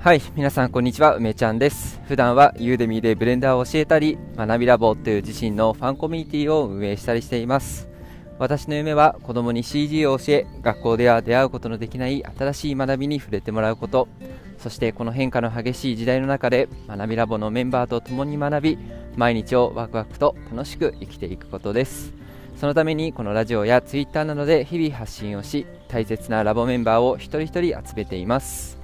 はい、皆さんこんにちは、梅ちゃんです。普段はユーデミーでブレンダーを教えたり、学びラボという自身のファンコミュニティを運営したりしています。私の夢は子供に CG を教え、学校では出会うことのできない新しい学びに触れてもらうこと、そしてこの変化の激しい時代の中で学びラボのメンバーと共に学び、毎日をワクワクと楽しく生きていくことです。そのためにこのラジオやツイッターなどで日々発信をし、大切なラボメンバーを一人一人集めています。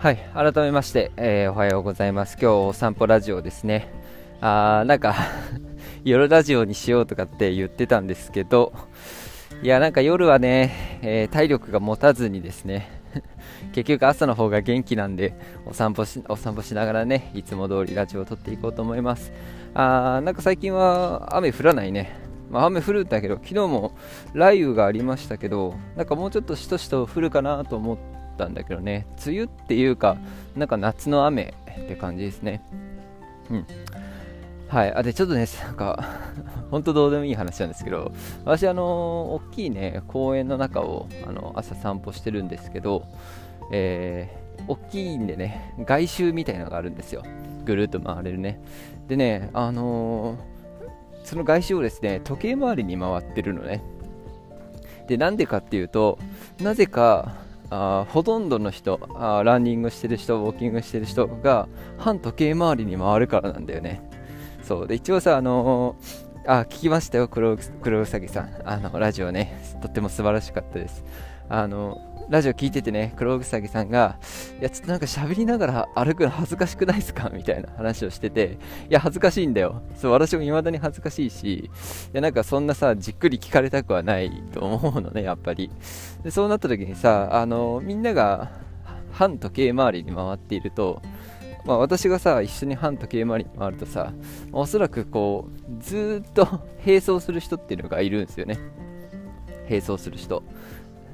はい、改めまして、えーおはようございます。今日お散歩ラジオですね。あーなんか 夜ラジオにしようとかって言ってたんですけど、いや、なんか夜はね、えー体力が持たずにですね、結局朝の方が元気なんで、お散歩し、お散歩しながらね、いつも通りラジオを撮っていこうと思います。あーなんか最近は雨降らないね。まあ、雨降るんだけど、昨日も雷雨がありましたけど、なんかもうちょっとしとしと降るかなと思ったんだけどね、梅雨っていうか、なんか夏の雨って感じですね。うん。はい、あでちょっとね、なんか、本当どうでもいい話なんですけど、私、あの大きいね、公園の中をあの朝散歩してるんですけど、えー、大きいんでね、外周みたいなのがあるんですよ。ぐるっと回れるね。でね、あのーその外周をですね、時計回りに回ってるのね。で、なんでかっていうと、なぜか、あほとんどの人あ、ランニングしてる人、ウォーキングしてる人が、反時計回りに回るからなんだよね。そう。で、一応さ、あのーあ、聞きましたよ、黒黒うさぎさん。あの、ラジオね、とっても素晴らしかったです。あの、ラジオ聞いててね、黒うさぎさんが、いや、ちょっとなんか喋りながら歩くの恥ずかしくないですかみたいな話をしてて、いや、恥ずかしいんだよ。そう、私も未だに恥ずかしいし、いや、なんかそんなさ、じっくり聞かれたくはないと思うのね、やっぱり。で、そうなった時にさ、あの、みんなが反時計回りに回っていると、まあ、私がさ一緒に反時計回りに回るとさおそらくこうずっと並走する人っていうのがいるんですよね並走する人、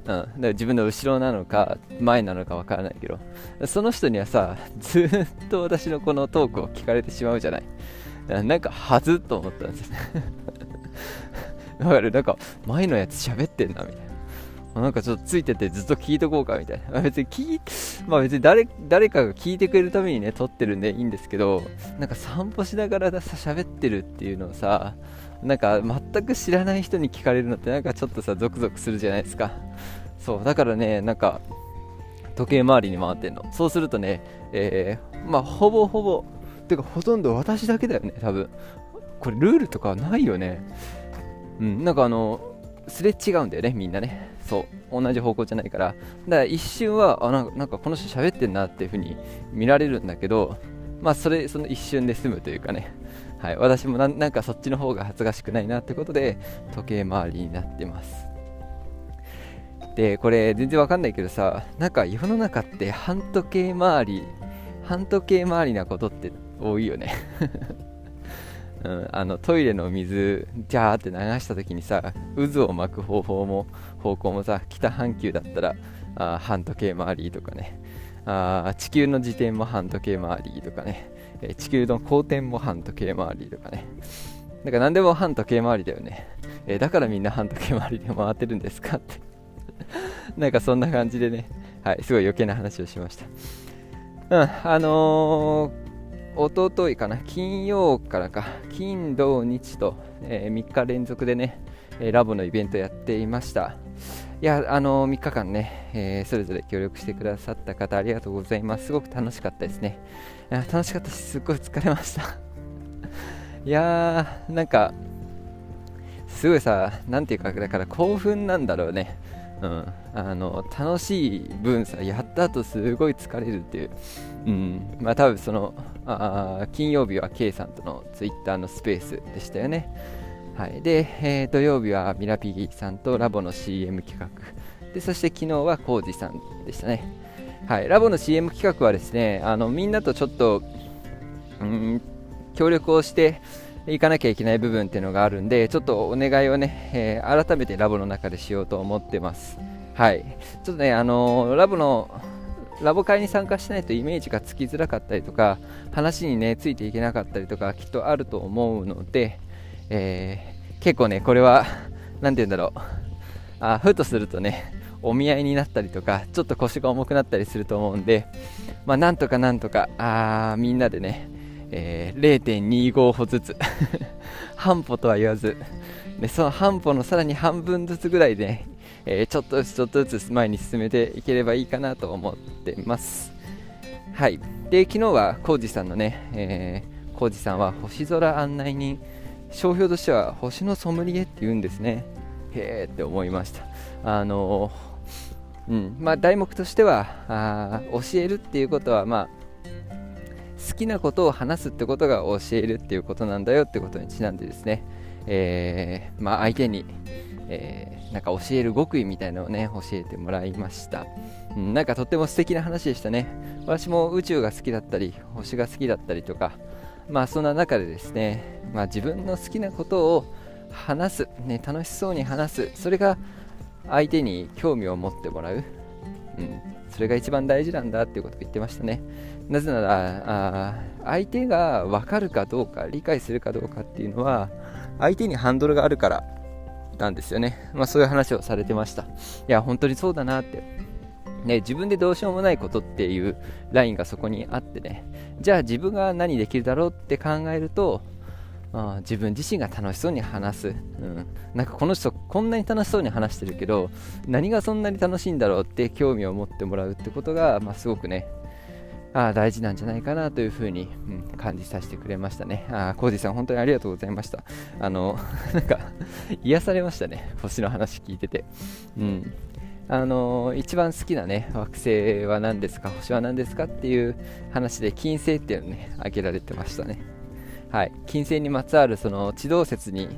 うん、だから自分の後ろなのか前なのかわからないけどその人にはさずっと私のこのトークを聞かれてしまうじゃない。なんかはずっと思ったんですよ。ねだからなんか前のやつ喋ってんなみたいな。なんかちょっとついててずっと聞いとこうかみたいな。別に聞い、まあ別に誰、誰かが聞いてくれるためにね、撮ってるんでいいんですけど、なんか散歩しながらさ、喋ってるっていうのをさ、なんか全く知らない人に聞かれるのってなんかちょっとさ、ゾクゾクするじゃないですか。そう、だからね、なんか、時計回りに回ってんの。そうするとね、えー、まあほぼほぼ、てかほとんど私だけだよね、多分。これルールとかないよね。うん、なんかあの、すれ違うんだよね、みんなね。そう、同じ方向じゃないから。だから一瞬は、あなんかこの人喋ってんなっていう風に見られるんだけど、まあそれ、その一瞬で済むというかね。はい、私もななんかそっちの方が恥ずかしくないなってことで、時計回りになってます。で、これ全然わかんないけどさ、なんか世の中って半時計回り、半時計回りなことって多いよね。うん、あのトイレの水ジャーって流した時にさ渦を巻く方法も方向もさ北半球だったらあ半時計回りとかね。あ地球の自転も半時計回りとかね、え地球の公転も半時計回りとかね。なんか何でも半時計回りだよね、えだからみんな半時計回りで回ってるんですかって。なんかそんな感じでね。はいすごい余計な話をしました。うんあのー一昨日かな、金曜からか、金、土、日と、え3日連続でね、えラボのイベントやっていました。いや、あの3日間ね、えーそれぞれ協力してくださった方ありがとうございます。すごく楽しかったですね。楽しかったし、すっごい疲れました。いやー、なんか、すごいさ、なんていうか、だから興奮なんだろうね。うん、あの楽しい分さ、やった後すごい疲れるっていう、うん、まあ多分そのあ金曜日は K さんとのツイッターのスペースでしたよね。はい、で、えー土曜日はミラピギさんとラボの CM 企画でそして昨日はコウジさんでしたね。はい、ラボの CM 企画はですねあのみんなとちょっとうん協力をしていかなきゃいけない部分っていうのがあるんでちょっとお願いをね、えー改めてラボの中でしようと思ってます。はい、ちょっとね、あのーラボのラボ会に参加しないとイメージがつきづらかったりとか話にねついていけなかったりとかきっとあると思うので、えー、結構ねこれは 何て言うんだろう。あふとするとねお見合いになったりとかちょっと腰が重くなったりすると思うんで、まあ、なんとかなんとかあみんなでね、えー、0.25歩ずつ 半歩とは言わずでその半歩のさらに半分ずつぐらいで、ね、えー、ちょっとずつちょっとずつ前に進めていければいいかなと思ってます。はい。で昨日は浩二さんのね、えー、浩二さんは星空案内人。商標としては星のソムリエって言うんですね。へえって思いました。あのうん。まあ、題目としてはあ教えるっていうことは、まあ、好きなことを話すってことが教えるっていうことなんだよってことにちなんでですね、えー、まあ、相手に、えー、なんか教える極意みたいなのをね教えてもらいました、うん、なんかとっても素敵な話でしたね。私も宇宙が好きだったり星が好きだったりとかまあそんな中でですね、まあ、自分の好きなことを話す、ね、楽しそうに話す。それが相手に興味を持ってもらう、うん、それが一番大事なんだっていうことを言ってましたね。なぜなら相手が分かるかどうか理解するかどうかっていうのは相手にハンドルがあるからなんですよね、まあ、そういう話をされてました。いや本当にそうだなって。ね、自分でどうしようもないことっていうラインがそこにあってね。じゃあ自分が何できるだろうって考えるとあ自分自身が楽しそうに話す、うん、なんかこの人こんなに楽しそうに話してるけど何がそんなに楽しいんだろうって興味を持ってもらうってことが、まあ、すごくねあ大事なんじゃないかなというふうに、うん、感じさせてくれましたね。あコージさん、本当にありがとうございました。あの、なんか、癒されましたね、星の話聞いてて。うん。あの一番好きなね惑星は何ですか星は何ですかっていう話で金星っていうのね挙げられてましたねはい、金星にまつわるその地動説に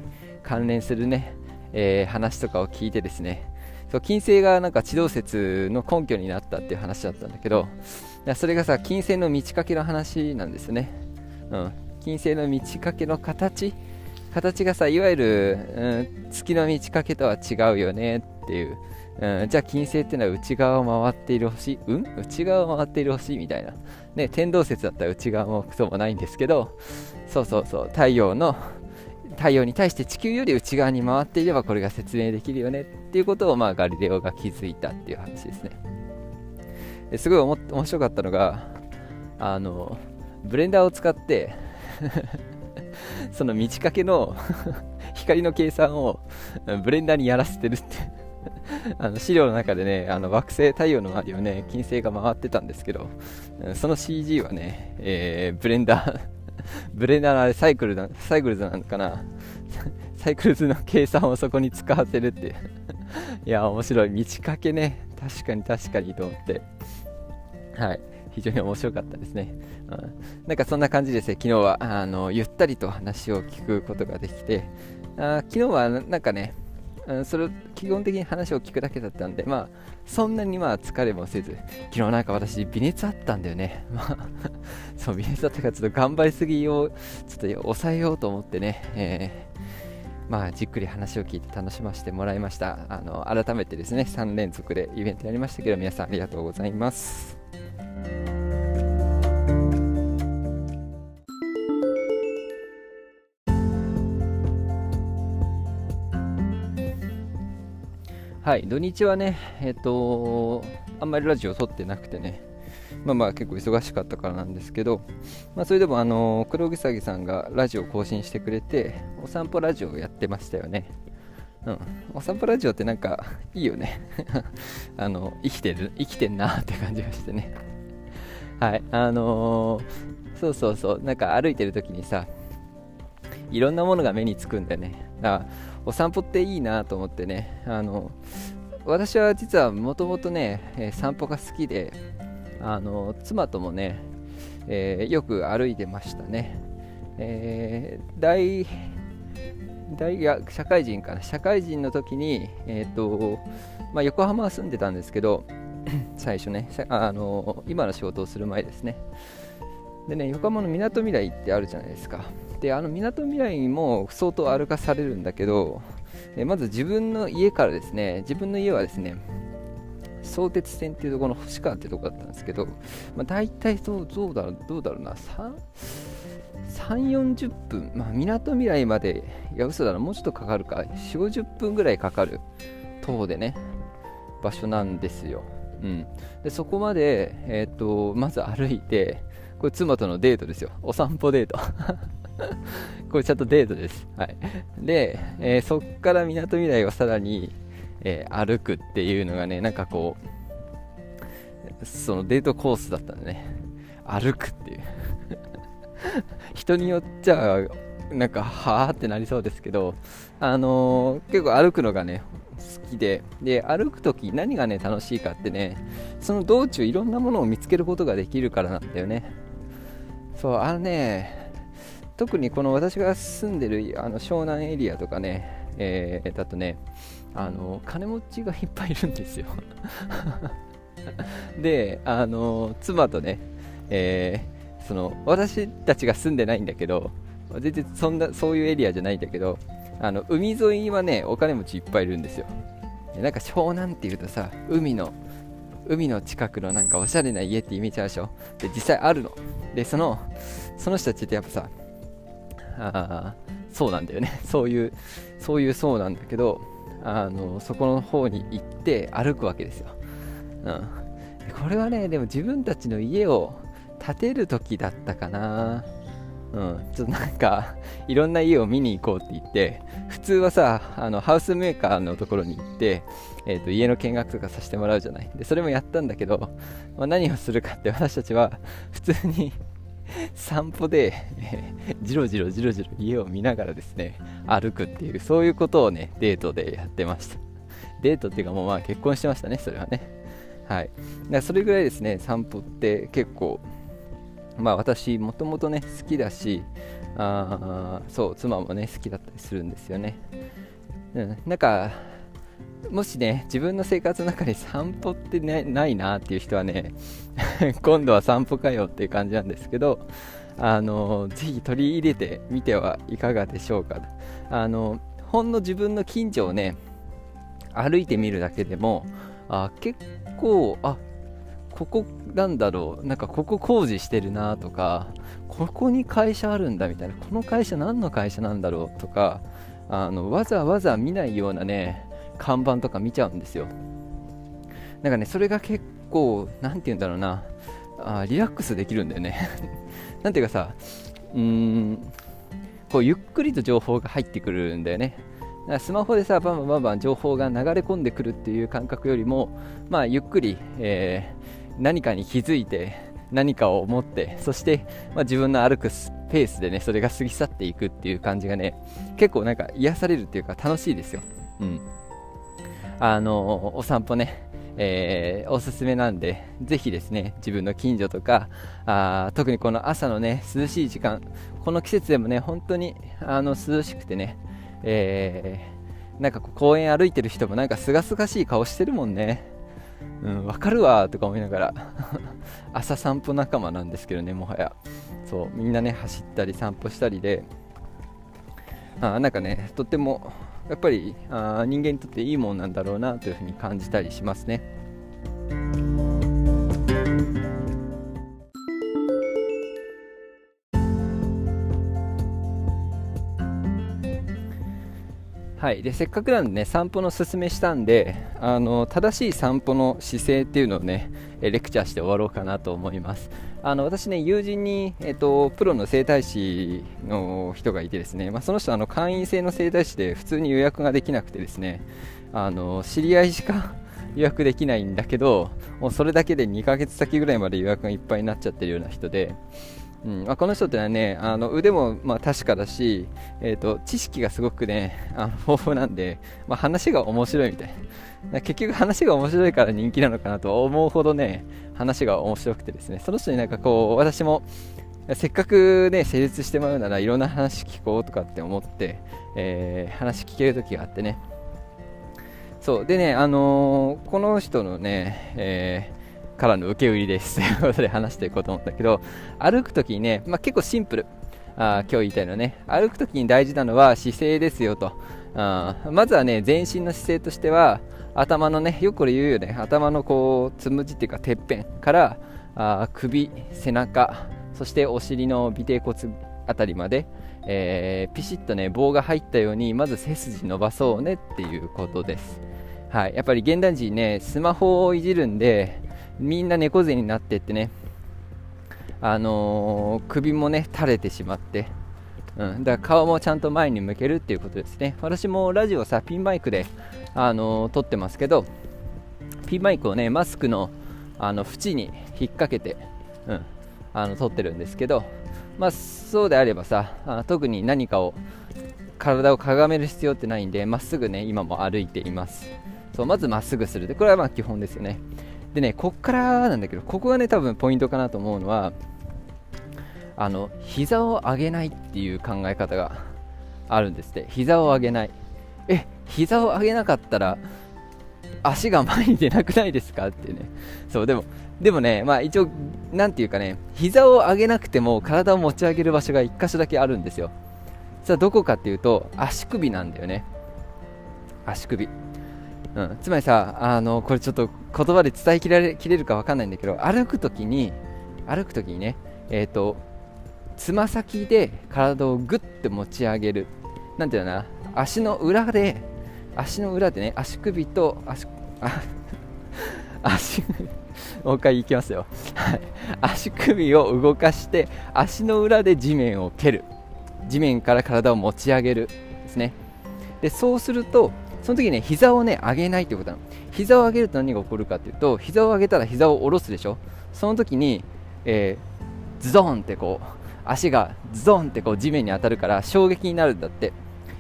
関連するね、えー、話とかを聞いてですねそう金星がなんか地動説の根拠になったっていう話だったんだけどやそれがさ金星の満ち欠けの話なんですね、うん、金星の満ち欠けの形？形がさいわゆる、うん、月の満ち欠けとは違うよねっていう。うん、じゃあ金星っていうのは内側を回っている星？うん？内側を回っている星みたいな、ね、天動説だったら内側もクもないんですけどそうそうそう。太陽の太陽に対して地球より内側に回っていればこれが説明できるよねっていうことを、まあ、ガリレオが気づいたっていう話ですね。すごい面白かったのがあのブレンダーを使って その満ち欠けの 光の計算をブレンダーにやらせてるって あの資料の中でね、あの惑星太陽の周りをね、金星が回ってたんですけど、その CG はね、えー、 Blender Blender のあれサイクルだ、 Cycles なのかな Cycles の計算をそこに使わせるっていや、面白い。満ち欠けね。確かに確かにと思って。はい。非常に面白かったですね。うん、なんかそんな感じですね。昨日は、あの、ゆったりと話を聞くことができて、あ昨日はなんかね、うん、それ基本的に話を聞くだけだったんで、まあ、そんなにまあ疲れもせず、昨日なんか私、微熱あったんだよね。まあ、そう、微熱だったからちょっと頑張りすぎをちょっと抑えようと思ってね、えー、まあ、じっくり話を聞いて楽しませてもらいました。あの改めてですね、3連続でイベントやりましたけど、皆さんありがとうございます。はい、土日はね、えっ、と、あんまりラジオ撮ってなくてね、まあまあ結構忙しかったからなんですけど、まあそれでもあの、黒木さぎさんがラジオ更新してくれて、お散歩ラジオをやってましたよね。うん、お散歩ラジオってなんかいいよね。あの生きてる生きてんなって感じがしてね。はい。あのー、そうそうそう。なんか歩いてる時にさいろんなものが目につくんだよね。だからお散歩っていいなと思ってね。あの私は実はもともとね、散歩が好きであの妻ともね、えー、よく歩いてましたね、えー、大大学社会人かな。社会人の時に、えーとまあ、横浜は住んでたんですけど 最初ねあの今の仕事をする前ですね。でね横浜のみなとみらいってあるじゃないですか。であのみなとみらいも相当歩かされるんだけど、えまず自分の家からですね自分の家はですね相鉄線っていうところの星川っていうところだったんですけど、まあ、大体そうどうだろうどうだろうな3 40分、まあ、みなとみらいまでいや嘘だなもうちょっとかかるか。4 5 0分ぐらいかかる。徒歩でね場所なんですよ、うん、でそこまで、えーと、まず歩いてこれ妻とのデートですよ。お散歩デート。これちゃんとデートです。はい。で、えー、そっからみなとみらいをさらに、えー、歩くっていうのがね、なんかこう、そのデートコースだったんでね、歩くっていう。人によっちゃ、なんか、はあってなりそうですけど、あのー、結構歩くのがね、好きで、で、歩くとき何がね、楽しいかってね、その道中いろんなものを見つけることができるからなんだよね。そう、あのね、特にこの私が住んでるあの湘南エリアとかね、えー、だとね、あの金持ちがいっぱいいるんですよ。で、あの妻とね、えー、その私たちが住んでないんだけど、全然そんなそういうエリアじゃないんだけど、あの海沿いはね、お金持ちいっぱいいるんですよ。なんか湘南っていうとさ、海の海の近くのなんかおしゃれな家ってイメージあるでしょ？で実際あるの。でそのその人たちってやっぱさあそうなんだよね。そういうそういうそうなんだけどあのそこの方に行って歩くわけですよ、うん、これはねでも自分たちの家を建てる時だったかな。うん、ちょっとなんか いろんな家を見に行こうって言って普通はさあのハウスメーカーのところに行って、えーと、家の見学とかさせてもらうじゃない。でそれもやったんだけど、まあ、何をするかって私たちは普通に散歩で、えー、じろじろじろじろ家を見ながらですね歩くっていうそういうことをねデートでやってました。デートっていうかもうまあ結婚してましたねそれはね。はい。だそれぐらいですね散歩って結構まあ私もともとね好きだしあそう妻もね好きだったりするんですよね、うん、なんかもしね自分の生活の中に散歩ってねないなっていう人はね 今度は散歩かよっていう感じなんですけどあのぜひ取り入れてみてはいかがでしょうか。あのほんの自分の近所をね歩いてみるだけでもあ結構あここなんだろうなんかここ工事してるなとかここに会社あるんだみたいなこの会社何の会社なんだろうとかあのわざわざ見ないようなね看板とか見ちゃうんですよ。なんかねそれが結構何て言うんだろうな。あリラックスできるんだよね。なんていうかさうーんこうゆっくりと情報が入ってくるんだよね。スマホでさバンバンバンバン情報が流れ込んでくるっていう感覚よりも、まあ、ゆっくり、えー何かに気づいて何かを思ってそして、まあ、自分の歩くスペースでねそれが過ぎ去っていくっていう感じがね結構なんか癒されるっていうか楽しいですよ。うん。あのお散歩ねえー、おすすめなんで、ぜひですね、自分の近所とか、あ特にこの朝のね、涼しい時間、この季節でもね、本当にあの涼しくてね、えー、なんか公園歩いてる人もなんかすがすがしい顔してるもんね。うん、わかるわとか思いながら 朝散歩仲間なんですけどね、もはや。そう、みんなね、走ったり散歩したりで、あなんかね、とっても、やっぱりあ人間にとっていいもんなんだろうなというふうに感じたりしますね。はい、でせっかくなんでね散歩の勧めしたんであの正しい散歩の姿勢っていうのをねレクチャーして終わろうかなと思いますあの私ね友人に、えっと、プロの整体師の人がいてですね、まあ、その人あの会員制の整体師で普通に予約ができなくてですねあの知り合いしか 予約できないんだけどもうそれだけで2ヶ月先ぐらいまで予約がいっぱいになっちゃってるような人でうんまあ、この人ってのはねあの腕もまあ確かだし、えーと、知識がすごくねあの豊富なんで、まあ、話が面白いみたい。な結局話が面白いから人気なのかなと思うほどね話が面白くてですねその人になんかこう私もせっかくね成立してもらうならいろんな話聞こうとかって思って、えー、話聞ける時があってね。そう。でねあのー、この人のね、えーからの受け売りです。ということで話していこうと思ったけど歩くときにね、まあ、結構シンプル。あ今日言いたいのはね。歩くときに大事なのは姿勢ですよと。あまずはね全身の姿勢としては頭のねよくこれ言うよね。頭のこうつむじっていうかてっぺんからあ首背中そしてお尻の尾てい骨あたりまで、えー、ピシッとね棒が入ったようにまず背筋伸ばそうねっていうことです。はい。やっぱり現代人ねスマホをいじるんでみんな猫背になってってねあのー、首もね垂れてしまってうん、だから顔もちゃんと前に向けるっていうことですね。私もラジオさピンマイクで、あのー、撮ってますけどピンマイクをねマスクのあの縁に引っ掛けて、うん、あの撮ってるんですけど、まあ、そうであればさ特に何かを体をかがめる必要ってないんでまっすぐね今も歩いています。そうまずまっすぐする。でこれはまあ基本ですよね。でねこっからなんだけどここがね多分ポイントかなと思うのはあの膝を上げないっていう考え方があるんですって。膝を上げない。え膝を上げなかったら足が前に出なくないですかってね。そうでもでもねまあ一応なんていうかね膝を上げなくても体を持ち上げる場所が1箇所だけあるんですよ。さあどこかっていうと足首なんだよね。足首。うん、つまりさあのこれちょっと言葉で伝えきれきれるか分かんないんだけど歩く時に歩く時にねえっ、ー、とつま先で体をぐっと持ち上げる。なんていうのな？足の裏で足の裏でね足首と足あ 足もう一回いきますよ、はい、足首を動かして足の裏で地面を蹴る。地面から体を持ち上げるですね。でそうするとその時ね膝をね上げないということなの。膝を上げると何が起こるかというと膝を上げたら膝を下ろすでしょ。その時に、えー、ズドンってこう足がズドンってこう地面に当たるから衝撃になるんだって。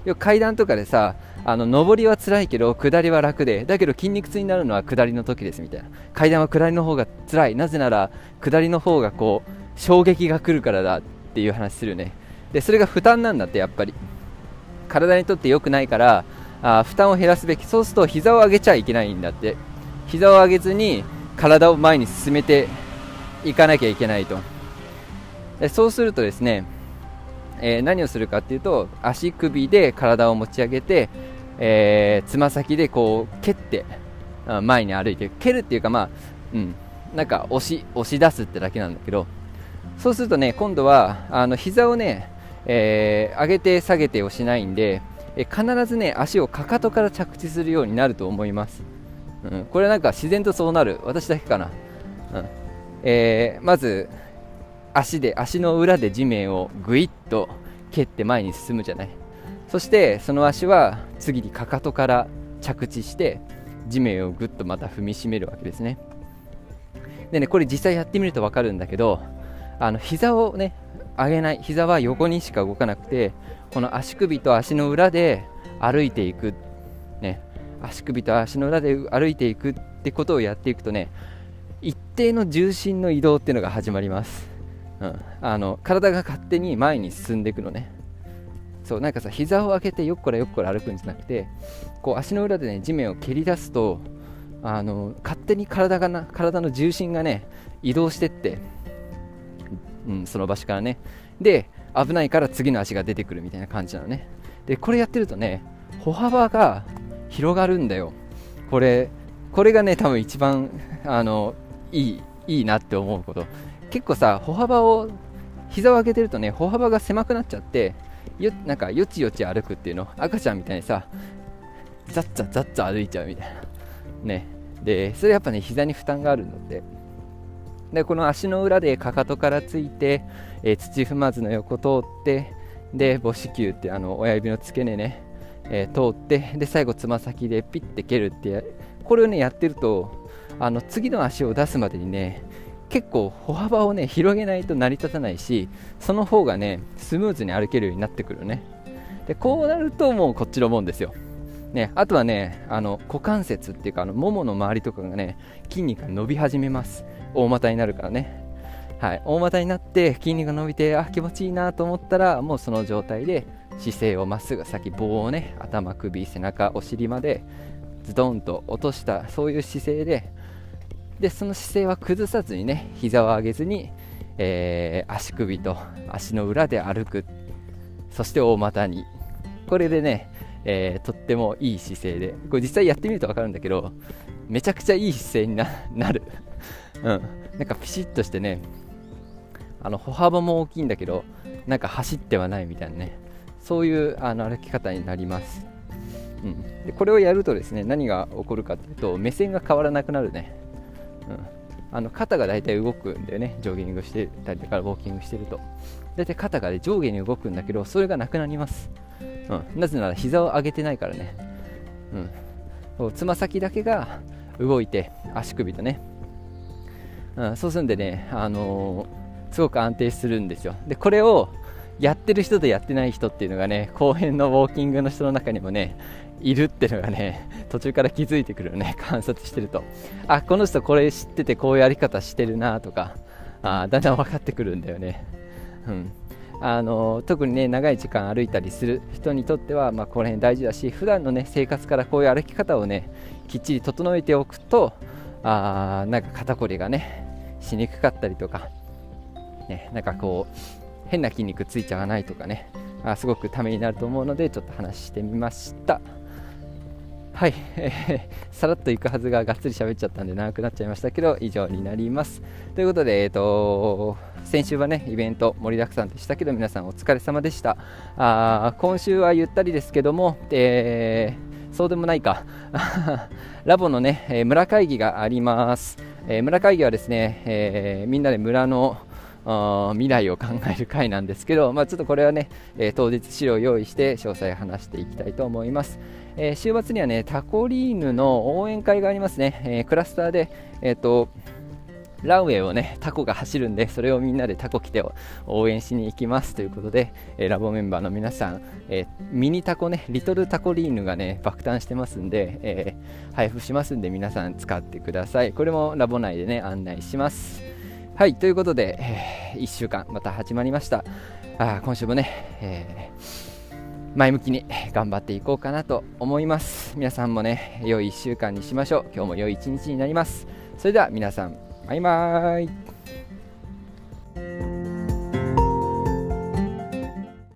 よく階段とかでさあの上りは辛いけど下りは楽でだけど筋肉痛になるのは下りの時ですみたいな。階段は下りの方が辛い。なぜなら下りの方がこう衝撃が来るからだっていう話するね。でそれが負担なんだってやっぱり。体にとって良くないからあ負担を減らすべき。そうすると膝を上げちゃいけないんだって。膝を上げずに体を前に進めていかなきゃいけないと。そうするとですね、えー、何をするかっていうと足首で体を持ち上げてえー、つま先でこう蹴って前に歩いて蹴るっていうかまあうんなんか押し押し出すってだけなんだけどそうするとね今度はあの膝をね、えー、上げて下げてをしないんで、えー、必ずね足をかかとから着地するようになると思います、うん、これなんか自然とそうなる。私だけかな、うん。えー、まず足で足の裏で地面をぐいっと蹴って前に進むじゃない。そしてその足は次にかかとから着地して地面をぐっとまた踏みしめるわけですね。でねこれ実際やってみると分かるんだけどあの膝をね上げない膝は横にしか動かなくてこの足首と足の裏で歩いていく。ね足首と足の裏で歩いていくってことをやっていくとね一定の重心の移動っていうのが始まります、うん、あの体が勝手に前に進んでいくのね。そうなんかさ膝を上げてよっこらよっこら歩くんじゃなくてこう足の裏でね地面を蹴り出すとあの勝手に体がな体の重心がね移動してって、うん、その場所からね。で危ないから次の足が出てくるみたいな感じなのね。でこれやってるとね歩幅が広がるんだよ。これこれがね多分一番あのいいいいなって思うこと。結構さ歩幅を膝を上げてるとね歩幅が狭くなっちゃってよなんかよちよち歩くっていうの？赤ちゃんみたいにさザッザッザッザ歩いちゃうみたいな。ね。でそれやっぱね膝に負担があるのででこの足の裏でかかとからついて、えー、土踏まずの横通ってで母子球ってあの親指の付け根ね、えー、通ってで最後つま先でピッて蹴るってこれをねやってるとあの次の足を出すまでにね結構歩幅をね広げないと成り立たないしその方がねスムーズに歩けるようになってくるね。でこうなるともうこっちのもんですよ。ね、あとはねあの股関節っていうかあのももの周りとかがね筋肉が伸び始めます。大股になるからね。はい。大股になって筋肉が伸びてあ気持ちいいなと思ったらもうその状態で姿勢をまっすぐ先棒をね頭首背中お尻までズドンと落としたそういう姿勢ででその姿勢は崩さずにね膝を上げずに、えー、足首と足の裏で歩く。そして大股に。これでね、えー、とってもいい姿勢で。これ実際やってみると分かるんだけどめちゃくちゃいい姿勢に なる、うん、なんかピシッとしてねあの歩幅も大きいんだけどなんか走ってはないみたいなね。そういうあの歩き方になります、うん、でこれをやるとですね何が起こるかというと目線が変わらなくなるね、うん、あの肩が大体動くんだよね。ジョギングしてたりとかウォーキングしてると。大体肩が、ね、上下に動くんだけどそれがなくなります、うん、なぜなら膝を上げてないからね、うん、つま先だけが動いて足首とね、うん、そうするんでね、あのー、すごく安定するんですよ。でこれをやってる人とやってない人っていうのがね後編のウォーキングの人の中にもねいるっていうのがね 途中から気づいてくるよね 観察してると。あこの人これ知っててこういうやり方してるなとかあだんだん分かってくるんだよね。うん。あの特にね長い時間歩いたりする人にとっては、まあ、この辺大事だし普段のね生活からこういう歩き方をねきっちり整えておくとあなんか肩こりがねしにくかったりとか、ね、なんかこう変な筋肉ついちゃわないとかね。あすごくためになると思うのでちょっと話してみました。はい、えー、さらっといくはずががっつり喋っちゃったんで長くなっちゃいましたけど以上になります。ということで、えーと、先週はねイベント盛りだくさんでしたけど皆さんお疲れ様でした。あ今週はゆったりですけども、えー、そうでもないか。ラボのね、え、村会議があります、えー、村会議はですね、えみんなで村の未来を考える会なんですけど、まあ、ちょっとこれはね、え当日資料を用意して詳細話していきたいと思います。えー、週末にはね、タコリーヌの応援会がありますね。えー、クラスターで、えっ、と、ランウェイをね、タコが走るんで、それをみんなでタコ来て応援しに行きますということで、えー、ラボメンバーの皆さん、えー、ミニタコね、リトルタコリーヌがね、爆誕してますんで、えー、配布しますんで、皆さん使ってください。これもラボ内でね、案内します。はい、ということで、え1週間また始まりました。あ今週もね、えー前向きに頑張っていこうかなと思います。皆さんもね良い1週間にしましょう。今日も良い1日になります。それでは皆さんバイバーイ。